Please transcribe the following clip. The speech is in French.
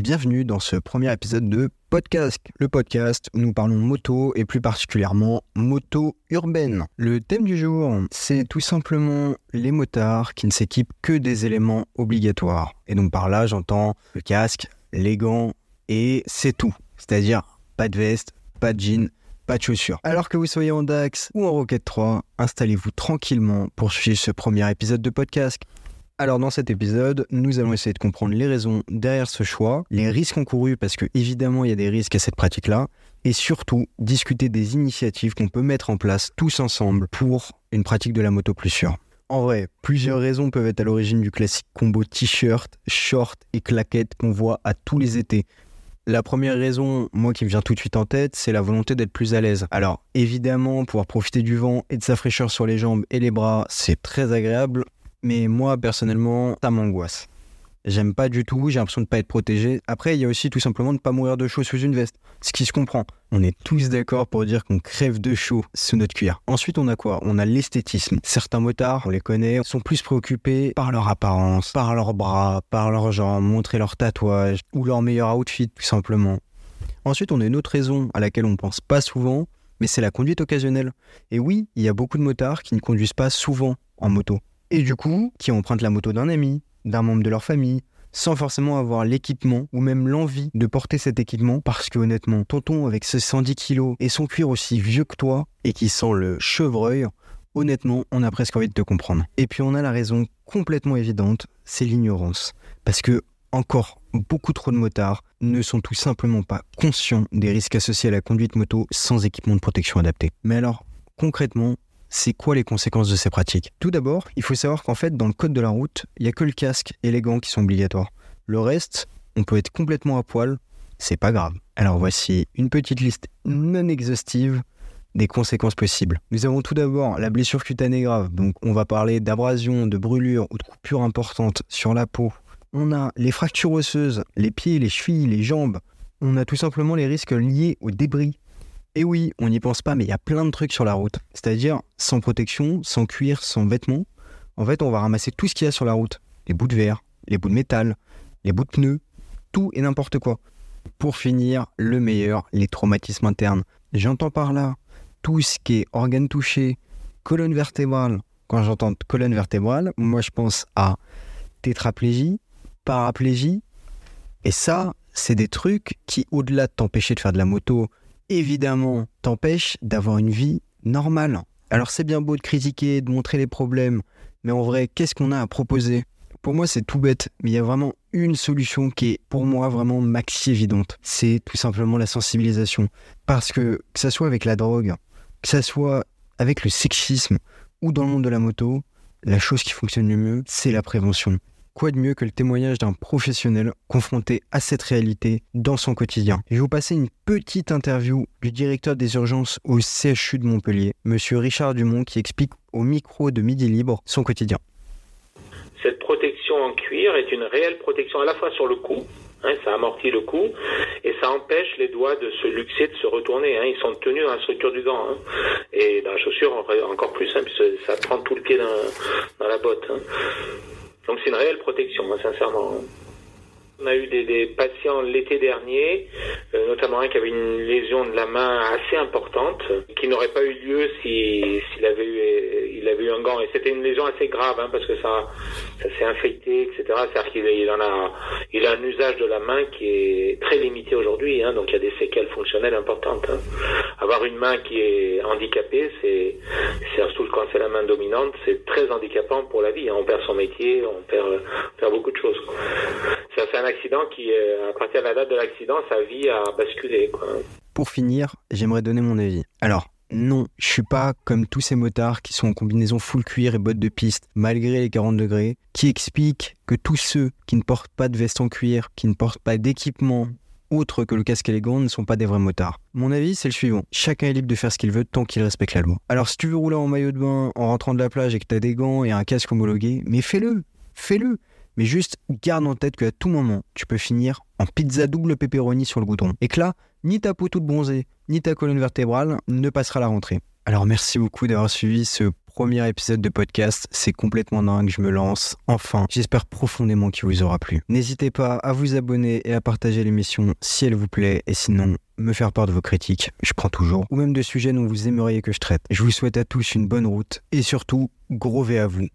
bienvenue dans ce premier épisode de Podcast, le podcast où nous parlons moto et plus particulièrement moto urbaine. Le thème du jour, c'est tout simplement les motards qui ne s'équipent que des éléments obligatoires. Et donc par là, j'entends le casque, les gants et c'est tout. C'est-à-dire pas de veste, pas de jean, pas de chaussures. Alors que vous soyez en DAX ou en Rocket 3, installez-vous tranquillement pour suivre ce premier épisode de podcast. Alors dans cet épisode, nous allons essayer de comprendre les raisons derrière ce choix, les risques encourus parce que évidemment il y a des risques à cette pratique-là, et surtout discuter des initiatives qu'on peut mettre en place tous ensemble pour une pratique de la moto plus sûre. En vrai, plusieurs raisons peuvent être à l'origine du classique combo t-shirt, short et claquette qu'on voit à tous les étés. La première raison, moi qui me vient tout de suite en tête, c'est la volonté d'être plus à l'aise. Alors évidemment, pouvoir profiter du vent et de sa fraîcheur sur les jambes et les bras, c'est très agréable, mais moi personnellement, ça m'angoisse. J'aime pas du tout, j'ai l'impression de pas être protégé. Après, il y a aussi tout simplement de pas mourir de chaud sous une veste, ce qui se comprend. On est tous d'accord pour dire qu'on crève de chaud sous notre cuir. Ensuite, on a quoi? On a l'esthétisme. Certains motards, on les connaît, sont plus préoccupés par leur apparence, par leurs bras, par leurs jambes, montrer leurs tatouages ou leur meilleur outfit tout simplement. Ensuite, on a une autre raison à laquelle on pense pas souvent, mais c'est la conduite occasionnelle. Et oui, il y a beaucoup de motards qui ne conduisent pas souvent en moto. Et du coup, qui empruntent la moto d'un ami, d'un membre de leur famille, sans forcément avoir l'équipement ou même l'envie de porter cet équipement parce que honnêtement, tonton avec ses 110 kilos et son cuir aussi vieux que toi et qui sent le chevreuil, honnêtement, on a presque envie de te comprendre. Et puis on a la raison complètement évidente, c'est l'ignorance. Parce que encore beaucoup trop de motards ne sont tout simplement pas conscients des risques associés à la conduite moto sans équipement de protection adapté. Mais alors, concrètement, c'est quoi les conséquences de ces pratiques? Tout d'abord, il faut savoir qu'en fait, dans le code de la route, il n'y a que le casque et les gants qui sont obligatoires. Le reste, on peut être complètement à poil, c'est pas grave. Alors voici une petite liste non exhaustive des conséquences possibles. Nous avons tout d'abord la blessure cutanée grave, donc on va parler d'abrasion, de brûlure ou de coupure importante sur la peau. On a les fractures osseuses, les pieds, les chevilles, les jambes. On a tout simplement les risques liés aux débris et oui, on n'y pense pas, mais il y a plein de trucs sur la route. C'est-à-dire, sans protection, sans cuir, sans vêtements, en fait, on va ramasser tout ce qu'il y a sur la route. Les bouts de verre, les bouts de métal, les bouts de pneus, tout et n'importe quoi. Pour finir, le meilleur, les traumatismes internes. J'entends par là tout ce qui est organe touché, colonne vertébrale. Quand j'entends colonne vertébrale, moi je pense à tétraplégie, paraplégie. Et ça, c'est des trucs qui, au-delà de t'empêcher de faire de la moto, évidemment, t'empêche d'avoir une vie normale. Alors c'est bien beau de critiquer, de montrer les problèmes, mais en vrai, qu'est-ce qu'on a à proposer? Pour moi, c'est tout bête, mais il y a vraiment une solution qui est pour moi vraiment maxi évidente. C'est tout simplement la sensibilisation. Parce que que ça soit avec la drogue, que ça soit avec le sexisme ou dans le monde de la moto, la chose qui fonctionne le mieux, c'est la prévention. Quoi de mieux que le témoignage d'un professionnel confronté à cette réalité dans son quotidien Je vais vous passer une petite interview du directeur des urgences au CHU de Montpellier, monsieur Richard Dumont, qui explique au micro de Midi Libre son quotidien. Cette protection en cuir est une réelle protection à la fois sur le cou, hein, ça amortit le cou, et ça empêche les doigts de se luxer, de se retourner. Hein. ils sont tenus dans la structure du gant. Hein. Et dans la chaussure, encore plus, puisque ça prend tout le pied dans la botte. Donc c'est une réelle protection, hein, sincèrement. On a eu des, patients l'été dernier, euh, notamment un qui avait une lésion de la main assez importante, qui n'aurait pas eu lieu s'il avait eu il avait eu un gant. Et c'était une lésion assez grave hein, parce que ça s'est infecté, etc. C'est-à-dire qu'il a un usage de la main qui est très limité aujourd'hui, hein, donc il y a des séquelles fonctionnelles importantes. Hein. Avoir une main qui est handicapée, c'est surtout quand c'est la main dominante, c'est très handicapant pour la vie. On perd son métier, on perd, beaucoup de choses. Fait un accident qui, à partir de la date de l'accident, sa vie a basculé. Pour finir, j'aimerais donner mon avis. Alors, non, je suis pas comme tous ces motards qui sont en combinaison full cuir et bottes de piste, malgré les 40 degrés, qui expliquent que tous ceux qui ne portent pas de veste en cuir, qui ne portent pas d'équipement autre que le casque élégant ne sont pas des vrais motards. Mon avis, c'est le suivant. Chacun est libre de faire ce qu'il veut tant qu'il respecte la loi. Alors si tu veux rouler en maillot de bain en rentrant de la plage et que tu as des gants et un casque homologué, mais fais-le, fais-le. Mais juste garde en tête qu'à tout moment, tu peux finir en pizza double pepperoni sur le goudron. Et que là, ni ta peau toute bronzée, ni ta colonne vertébrale ne passera la rentrée. Alors merci beaucoup d'avoir suivi ce premier épisode de podcast. C'est complètement dingue, je me lance. Enfin, j'espère profondément qu'il vous aura plu. N'hésitez pas à vous abonner et à partager l'émission si elle vous plaît. Et sinon, me faire part de vos critiques, je prends toujours. Ou même de sujets dont vous aimeriez que je traite. Je vous souhaite à tous une bonne route et surtout, gros V à vous.